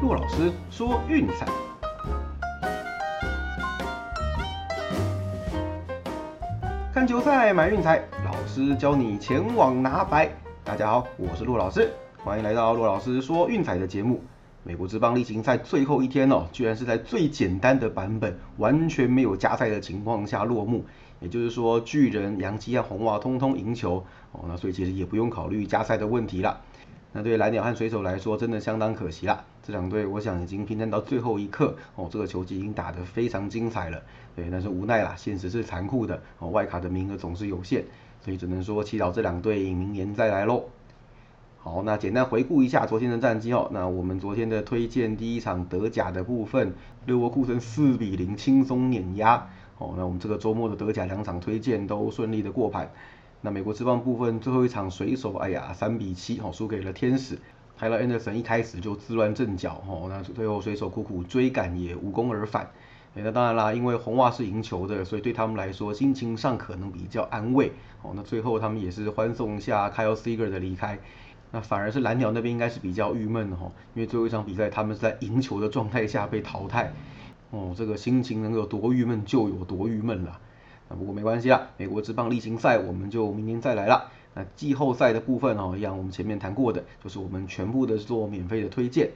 骆老师说运彩，看球赛买运彩，老师教你前往拿白。大家好，我是骆老师，欢迎来到骆老师说运彩的节目。美国职棒例行赛最后一天哦，居然是在最简单的版本，完全没有加赛的情况下落幕。也就是说，巨人、洋基和红袜通通赢球哦，那所以其实也不用考虑加赛的问题了。那对蓝鸟和水手来说，真的相当可惜啦。这两队我想已经拼战到最后一刻哦，这个球季已经打得非常精彩了。对，但是无奈啦，现实是残酷的哦，外卡的名额总是有限，所以只能说祈祷这两队明年再来喽。好，那简单回顾一下昨天的战绩哦。那我们昨天的推荐第一场德甲的部分，六沃库森四比零轻松碾压哦。那我们这个周末的德甲两场推荐都顺利的过盘。那美国之棒部分最后一场水手，哎呀，三比七哦，输给了天使。泰勒·安德森一开始就自乱阵脚哦，那最后水手苦苦追赶也无功而返。那当然啦，因为红袜是赢球的，所以对他们来说心情上可能比较安慰哦。那最后他们也是欢送一下 Kyle s e g e r 的离开。那反而是蓝鸟那边应该是比较郁闷哦，因为最后一场比赛他们是在赢球的状态下被淘汰。哦，这个心情能有多郁闷就有多郁闷了。那不过没关系啦，美国职棒例行赛我们就明年再来了。那季后赛的部分哦，一样我们前面谈过的，就是我们全部的做免费的推荐。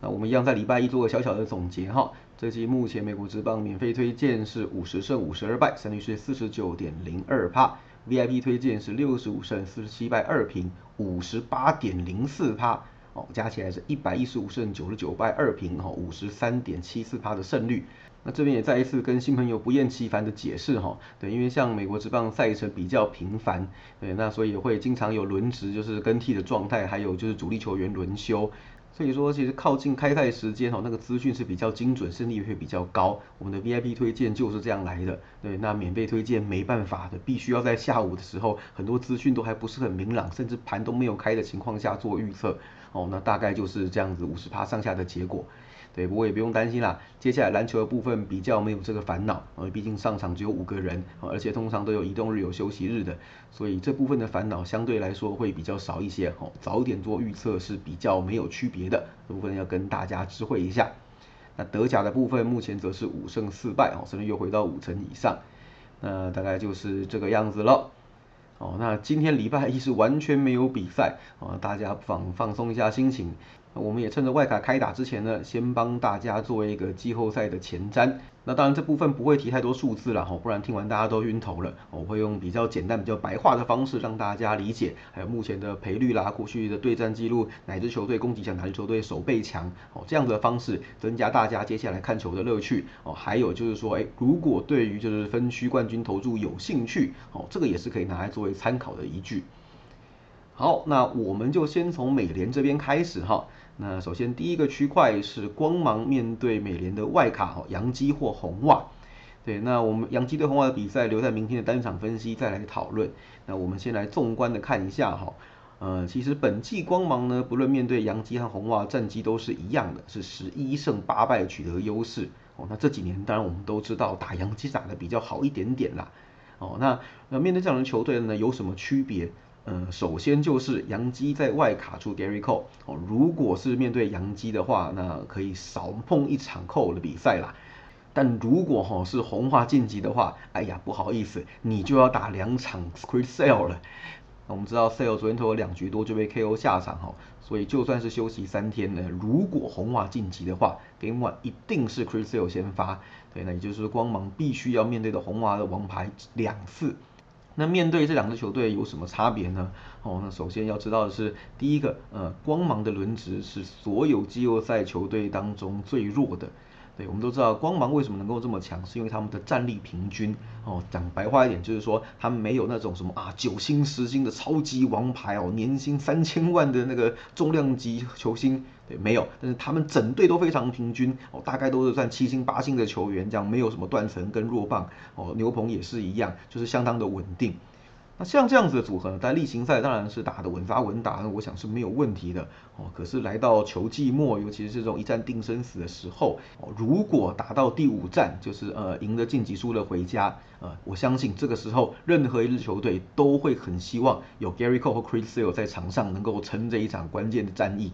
那我们一样在礼拜一做个小小的总结哈。这季目前美国职棒免费推荐是五十胜五十二败，胜率是四十九点零二帕。VIP 推荐是六十五胜四十七败二平，五十八点零四帕。哦，加起来是一百一十五胜九十九败二平，哈，五十三点七四趴的胜率。那这边也再一次跟新朋友不厌其烦的解释哈，对，因为像美国职棒赛程比较频繁，对，那所以会经常有轮值，就是更替的状态，还有就是主力球员轮休。所以说，其实靠近开赛时间哈，那个资讯是比较精准，胜率会比较高。我们的 VIP 推荐就是这样来的，对，那免费推荐没办法的，必须要在下午的时候，很多资讯都还不是很明朗，甚至盘都没有开的情况下做预测，哦，那大概就是这样子五十趴上下的结果。对，不过也不用担心啦。接下来篮球的部分比较没有这个烦恼，呃，毕竟上场只有五个人，而且通常都有移动日有休息日的，所以这部分的烦恼相对来说会比较少一些。哦，早点做预测是比较没有区别的，这部分要跟大家知会一下。那德甲的部分目前则是五胜四败，哦，甚至又回到五成以上，那大概就是这个样子了。哦，那今天礼拜一是完全没有比赛，啊，大家放放松一下心情。我们也趁着外卡开打之前呢，先帮大家做一个季后赛的前瞻。那当然这部分不会提太多数字了哈，不然听完大家都晕头了。我会用比较简单、比较白话的方式让大家理解，还有目前的赔率啦、过去的对战记录，哪支球队攻击强，哪支球队守备强，哦，这样的方式增加大家接下来看球的乐趣。哦，还有就是说，哎，如果对于就是分区冠军投注有兴趣，哦，这个也是可以拿来作为参考的依据。好，那我们就先从美联这边开始哈。那首先第一个区块是光芒面对美联的外卡哈，洋基或红袜。对，那我们洋基对红袜的比赛留在明天的单场分析再来讨论。那我们先来纵观的看一下哈，呃，其实本季光芒呢，不论面对洋基和红袜，战绩都是一样的，是十一胜八败取得优势。哦，那这几年当然我们都知道打洋基打的比较好一点点啦。哦，那那面对这样的球队呢，有什么区别？嗯，首先就是杨基在外卡出 Gary Cole 哦，如果是面对杨基的话，那可以少碰一场 KO 的比赛啦。但如果哈是红花晋级的话，哎呀不好意思，你就要打两场 Chris Sale 了。我们知道 Sale 昨天投了两局多就被 KO 下场哈，所以就算是休息三天呢，如果红花晋级的话，Game One 一定是 Chris Sale 先发。对，那也就是光芒必须要面对的红花的王牌两次。那面对这两支球队有什么差别呢？哦，那首先要知道的是，第一个，呃，光芒的轮值是所有季后赛球队当中最弱的。对，我们都知道光芒为什么能够这么强，是因为他们的战力平均。哦，讲白话一点，就是说他们没有那种什么啊九星十星的超级王牌哦，年薪三千万的那个重量级球星，对，没有。但是他们整队都非常平均哦，大概都是算七星八星的球员，这样没有什么断层跟弱棒哦。牛棚也是一样，就是相当的稳定。那像这样子的组合，在例行赛当然是打的稳扎稳打，那我想是没有问题的哦。可是来到球季末，尤其是这种一战定生死的时候，哦，如果打到第五战，就是呃赢得晋级输了回家，呃，我相信这个时候任何一支球队都会很希望有 Gary Cole 和 Chris Sale 在场上能够撑这一场关键的战役。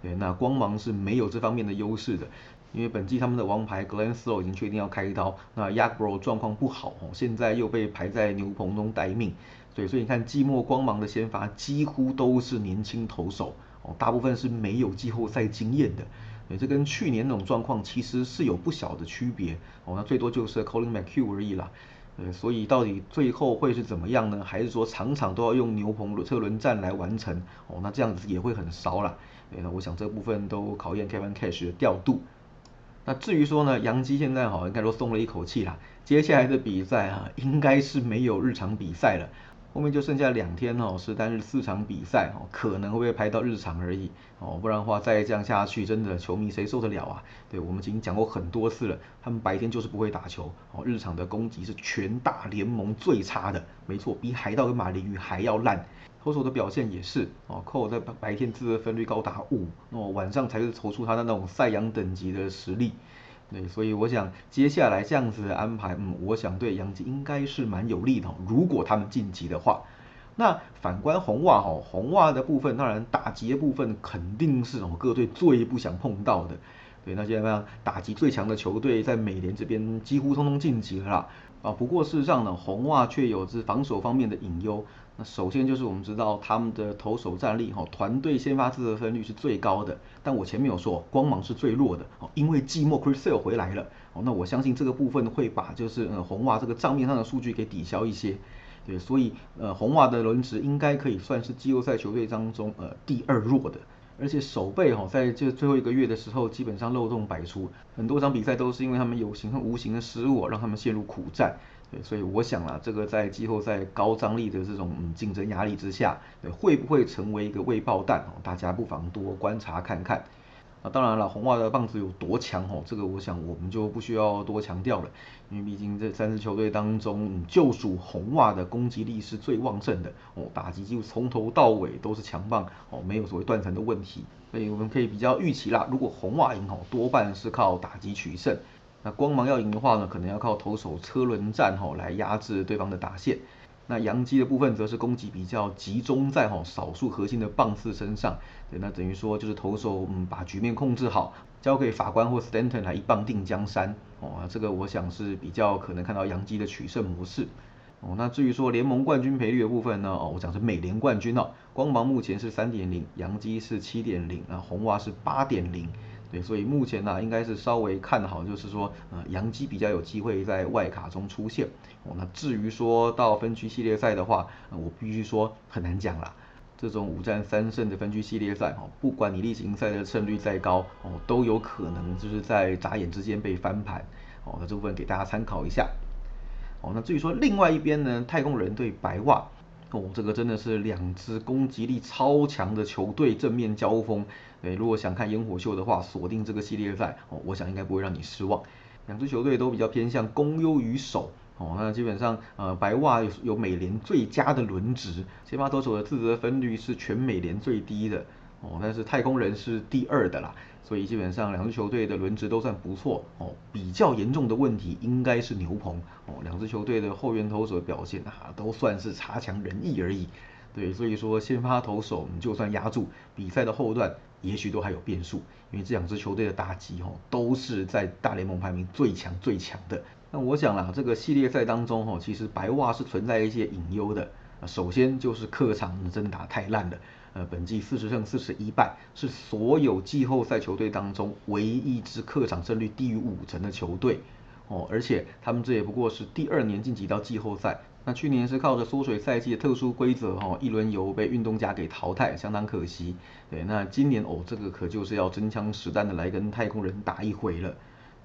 对，那光芒是没有这方面的优势的，因为本季他们的王牌 Glen Slow 已经确定要开刀，那 Yakbro 状况不好哦，现在又被排在牛棚中待命，对，所以你看季末光芒的先发几乎都是年轻投手哦，大部分是没有季后赛经验的。对，这跟去年那种状况其实是有不小的区别哦。那最多就是 Colin McHugh 而已啦。呃，所以到底最后会是怎么样呢？还是说场场都要用牛棚车轮战来完成？哦，那这样子也会很烧啦。那我想这部分都考验 Kevin Cash 的调度。那至于说呢，杨基现在好应该说松了一口气啦。接下来的比赛啊，应该是没有日常比赛了。后面就剩下两天哦，是单日四场比赛哦，可能会被排到日常而已哦，不然的话再这样下去，真的球迷谁受得了啊？对我们已经讲过很多次了，他们白天就是不会打球哦，日常的攻击是全大联盟最差的，没错，比海盗跟马林鱼还要烂。投手的表现也是哦，扣在白天自责分率高达五那哦，晚上才是投出他的那种赛扬等级的实力。对，所以我想接下来这样子的安排，嗯，我想对杨基应该是蛮有利的。如果他们晋级的话，那反观红袜哈，红袜的部分，当然打击的部分肯定是哦各队最不想碰到的。对，那现在打击最强的球队在美联这边几乎通通晋级了。啊，不过事实上呢，红袜却有着防守方面的隐忧。那首先就是我们知道他们的投手战力哈，团队先发自得分率是最高的，但我前面有说光芒是最弱的哦，因为季末 Chris Sale 回来了哦，那我相信这个部分会把就是呃红袜这个账面上的数据给抵消一些，对，所以呃红袜的轮值应该可以算是季后赛球队当中呃第二弱的，而且守备哈在这最后一个月的时候基本上漏洞百出，很多场比赛都是因为他们有形和无形的失误让他们陷入苦战。对，所以我想啊，这个在季后赛高张力的这种竞争压力之下，对，会不会成为一个未爆弹哦？大家不妨多观察看看。那当然了，红袜的棒子有多强哦？这个我想我们就不需要多强调了，因为毕竟这三支球队当中，就属红袜的攻击力是最旺盛的哦，打击几乎从头到尾都是强棒哦，没有所谓断层的问题。所以我们可以比较预期啦，如果红袜赢哦，多半是靠打击取胜。那光芒要赢的话呢，可能要靠投手车轮战吼来压制对方的打线。那杨基的部分则是攻击比较集中在吼少数核心的棒次身上。对，那等于说就是投手嗯把局面控制好，交给法官或 Stanton 来一棒定江山。哦，这个我想是比较可能看到杨基的取胜模式。哦，那至于说联盟冠军赔率的部分呢，哦，我讲是美联冠军哦，光芒目前是三点零，杨基是七点零，那红袜是八点零。对，所以目前呢，应该是稍微看好，就是说，呃，杨基比较有机会在外卡中出现。哦，那至于说到分区系列赛的话，我必须说很难讲啦。这种五战三胜的分区系列赛，哦，不管你例行赛的胜率再高，哦，都有可能就是在眨眼之间被翻盘。哦，那这部分给大家参考一下。哦，那至于说另外一边呢，太空人对白袜。哦，这个真的是两支攻击力超强的球队正面交锋。对，如果想看烟火秀的话，锁定这个系列赛哦，我想应该不会让你失望。两支球队都比较偏向攻优于守哦，那基本上呃白袜有有美联最佳的轮值，先发投手的自责分率是全美联最低的哦，但是太空人是第二的啦。所以基本上两支球队的轮值都算不错哦，比较严重的问题应该是牛棚哦，两支球队的后援投手的表现啊都算是差强人意而已。对，所以说先发投手你就算压住比赛的后段，也许都还有变数，因为这两支球队的打击哦都是在大联盟排名最强最强的。那我想啦，这个系列赛当中哦，其实白袜是存在一些隐忧的。首先就是客场真的打太烂了。呃，本季四十胜四十一败，是所有季后赛球队当中唯一一支客场胜率低于五成的球队哦，而且他们这也不过是第二年晋级到季后赛，那去年是靠着缩水赛季的特殊规则哈，一轮游被运动家给淘汰，相当可惜。对，那今年哦，这个可就是要真枪实弹的来跟太空人打一回了。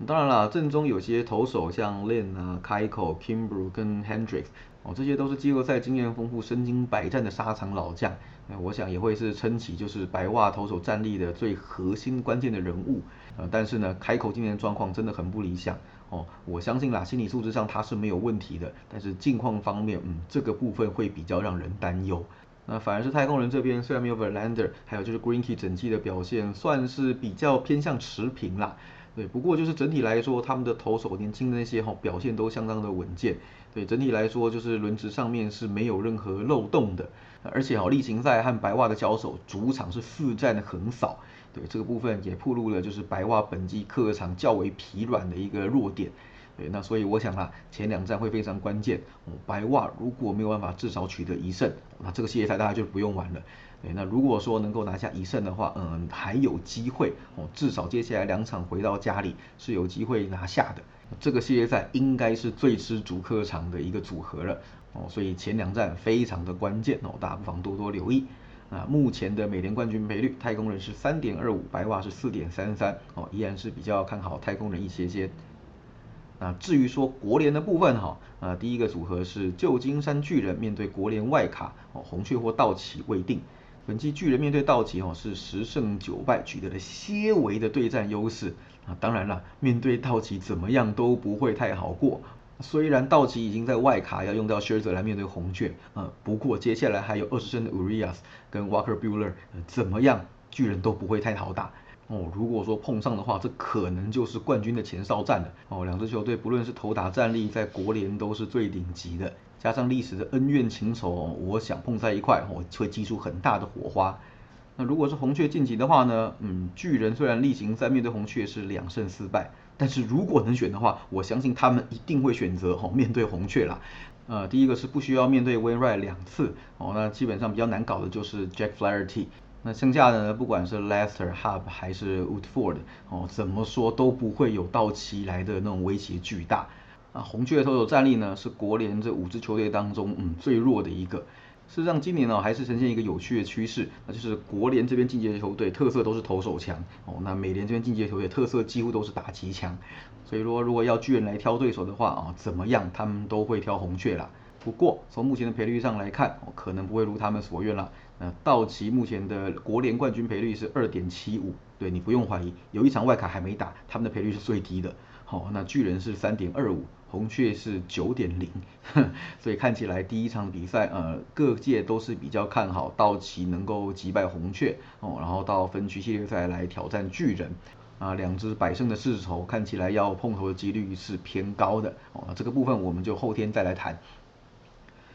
当然了，阵中有些投手像 Lin 啊、开口、Kimbru 跟 Hendricks 哦，这些都是季后赛经验丰富、身经百战的沙场老将。那我想也会是撑起就是白袜投手战力的最核心关键的人物。呃，但是呢，开口今年状况真的很不理想哦。我相信啦，心理素质上他是没有问题的，但是近况方面，嗯，这个部分会比较让人担忧。那反而是太空人这边，虽然没有 Verlander，还有就是 Greenkey 整季的表现算是比较偏向持平啦。对，不过就是整体来说，他们的投手年轻的那些哈表现都相当的稳健。对，整体来说就是轮值上面是没有任何漏洞的。而且哈例行赛和白袜的交手，主场是四战横扫。对，这个部分也暴露了就是白袜本季客场较为疲软的一个弱点。对，那所以我想啊，前两站会非常关键。白袜如果没有办法至少取得一胜，那这个系列赛大家就不用玩了。对，那如果说能够拿下一胜的话，嗯，还有机会哦，至少接下来两场回到家里是有机会拿下的。这个系列赛应该是最吃主客场的一个组合了哦，所以前两站非常的关键哦，大家不妨多多留意。啊，目前的美联冠军赔率，太空人是三点二五，白袜是四点三三哦，依然是比较看好太空人一些些。那至于说国联的部分哈，呃，第一个组合是旧金山巨人面对国联外卡哦，红雀或道奇未定。本季巨人面对道奇哦是十胜九败，取得了些微的对战优势啊。当然了，面对道奇怎么样都不会太好过。虽然道奇已经在外卡要用到 s h i r z e r 来面对红雀，呃，不过接下来还有二十胜的 Urias 跟 Walker Buehler，怎么样巨人都不会太好打。哦，如果说碰上的话，这可能就是冠军的前哨战了。哦，两支球队不论是投打战力，在国联都是最顶级的，加上历史的恩怨情仇，我想碰在一块，哦，会激出很大的火花。那如果是红雀晋级的话呢？嗯，巨人虽然例行赛面对红雀是两胜四败，但是如果能选的话，我相信他们一定会选择哦面对红雀啦。呃，第一个是不需要面对 Wainwright 两次，哦，那基本上比较难搞的就是 Jack Flaherty。那剩下的呢，不管是 Lester、Hub 还是 Woodford，哦，怎么说都不会有道奇来的那种威胁巨大。啊，红雀的投手战力呢，是国联这五支球队当中，嗯，最弱的一个。事实上，今年呢，还是呈现一个有趣的趋势，那就是国联这边晋级的球队特色都是投手强，哦，那美联这边晋级的球队特色几乎都是打击强。所以说，如果要巨人来挑对手的话，啊，怎么样，他们都会挑红雀啦。不过从目前的赔率上来看，可能不会如他们所愿了。那道奇目前的国联冠军赔率是二点七五，对你不用怀疑，有一场外卡还没打，他们的赔率是最低的。好，那巨人是三点二五，红雀是九点零，所以看起来第一场比赛，呃，各界都是比较看好道奇能够击败红雀哦，然后到分区系列赛来挑战巨人。啊，两只百胜的世仇看起来要碰头的几率是偏高的哦，这个部分我们就后天再来谈。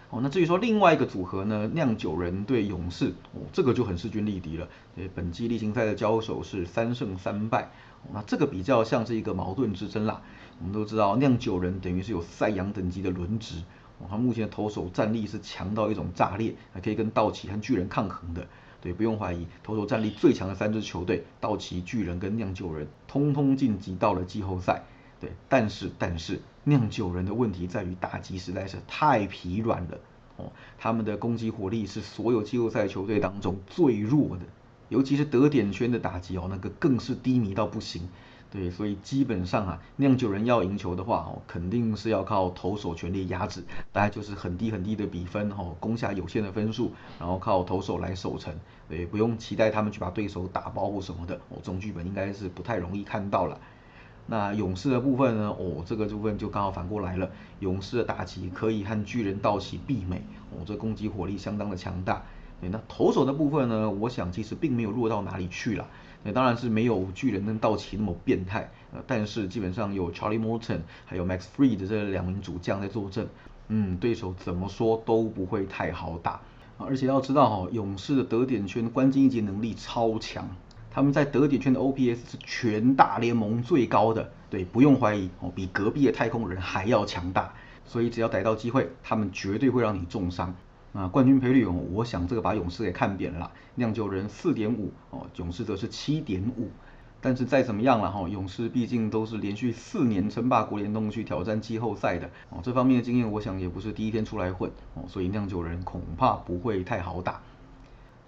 哦，那至于说另外一个组合呢，酿酒人对勇士，哦，这个就很势均力敌了。对，本季例行赛的交手是三胜三败，那这个比较像是一个矛盾之争啦。我们都知道酿酒人等于是有赛扬等级的轮值，哦，他目前的投手战力是强到一种炸裂，还可以跟道奇和巨人抗衡的。对，不用怀疑，投手战力最强的三支球队，道奇、巨人跟酿酒人，通通晋级到了季后赛。对，但是但是酿酒人的问题在于打击实在是太疲软了哦，他们的攻击火力是所有季后赛球队当中最弱的，尤其是得点圈的打击哦，那个更是低迷到不行。对，所以基本上啊，酿酒人要赢球的话哦，肯定是要靠投手全力压制，大概就是很低很低的比分哦，攻下有限的分数，然后靠投手来守城。对，不用期待他们去把对手打爆或什么的哦，这种剧本应该是不太容易看到了。那勇士的部分呢？哦，这个部分就刚好反过来了。勇士的打击可以和巨人道奇媲美，哦，这攻击火力相当的强大。那投手的部分呢？我想其实并没有弱到哪里去了。那当然是没有巨人跟道奇那么变态，呃，但是基本上有 Charlie Morton 还有 Max Freed 这两名主将在坐镇，嗯，对手怎么说都不会太好打。而且要知道哈，勇士的得点圈关键一节能力超强。他们在得点圈的 OPS 是全大联盟最高的，对，不用怀疑哦，比隔壁的太空人还要强大。所以只要逮到机会，他们绝对会让你重伤。啊，冠军赔率哦，我想这个把勇士给看扁了。酿酒人四点五哦，勇士则是七点五。但是再怎么样了哈，勇士毕竟都是连续四年称霸国联东区挑战季后赛的哦，这方面的经验我想也不是第一天出来混哦，所以酿酒人恐怕不会太好打。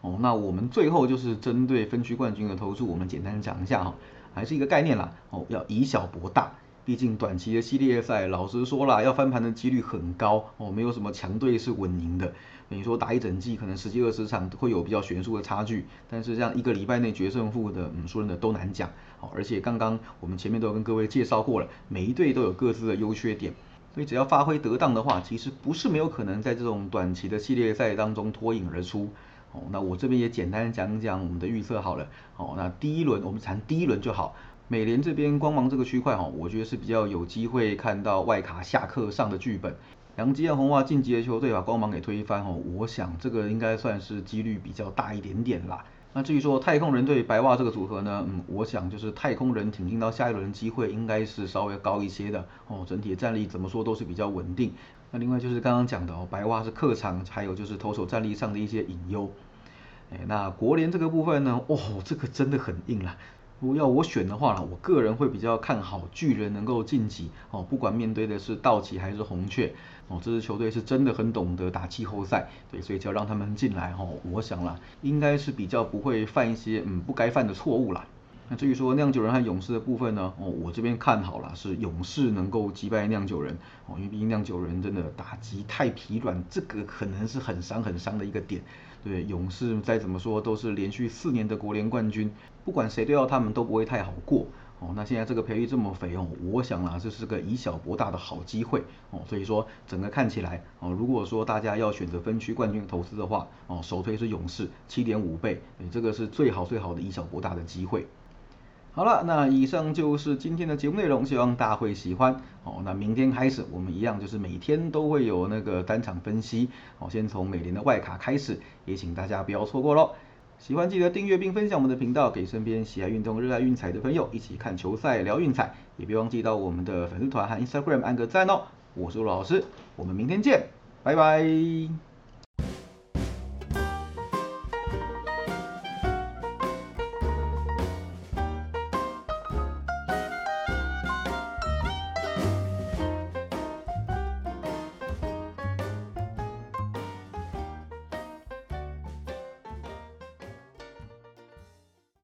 哦，那我们最后就是针对分区冠军的投注，我们简单讲一下哈，还是一个概念啦。哦，要以小博大，毕竟短期的系列赛，老实说啦，要翻盘的几率很高哦，没有什么强队是稳赢的。你说打一整季，可能十几二十场会有比较悬殊的差距，但是像一个礼拜内决胜负的，嗯，输人的都难讲。哦，而且刚刚我们前面都有跟各位介绍过了，每一队都有各自的优缺点，所以只要发挥得当的话，其实不是没有可能在这种短期的系列赛当中脱颖而出。那我这边也简单讲讲我们的预测好了。哦，那第一轮我们谈第一轮就好。美联这边光芒这个区块哈，我觉得是比较有机会看到外卡下课上的剧本。杨基和红袜晋级的球队把光芒给推翻哦，我想这个应该算是几率比较大一点点啦。那至于说太空人对白袜这个组合呢，嗯，我想就是太空人挺进到下一轮机会应该是稍微高一些的哦，整体的战力怎么说都是比较稳定。那另外就是刚刚讲的哦，白袜是客场，还有就是投手战力上的一些隐忧。哎，那国联这个部分呢，哦，这个真的很硬啦。如果要我选的话呢，我个人会比较看好巨人能够晋级哦，不管面对的是道奇还是红雀哦，这支球队是真的很懂得打季后赛，对，所以只要让他们进来哦，我想啦，应该是比较不会犯一些嗯不该犯的错误啦。那至于说酿酒人和勇士的部分呢，哦，我这边看好了是勇士能够击败酿酒人哦，因为毕竟酿酒人真的打击太疲软，这个可能是很伤很伤的一个点。对，勇士再怎么说都是连续四年的国联冠军，不管谁对到他们都不会太好过哦。那现在这个赔率这么肥哦，我想啦，这是个以小博大的好机会哦。所以说整个看起来哦，如果说大家要选择分区冠军投资的话哦，首推是勇士七点五倍，这个是最好最好的以小博大的机会。好了，那以上就是今天的节目内容，希望大家会喜欢哦。那明天开始，我们一样就是每天都会有那个单场分析哦。先从美联的外卡开始，也请大家不要错过喽。喜欢记得订阅并分享我们的频道，给身边喜爱运动、热爱运彩的朋友一起看球赛、聊运彩。也别忘记到我们的粉丝团和 Instagram 按个赞哦。我是陆老师，我们明天见，拜拜。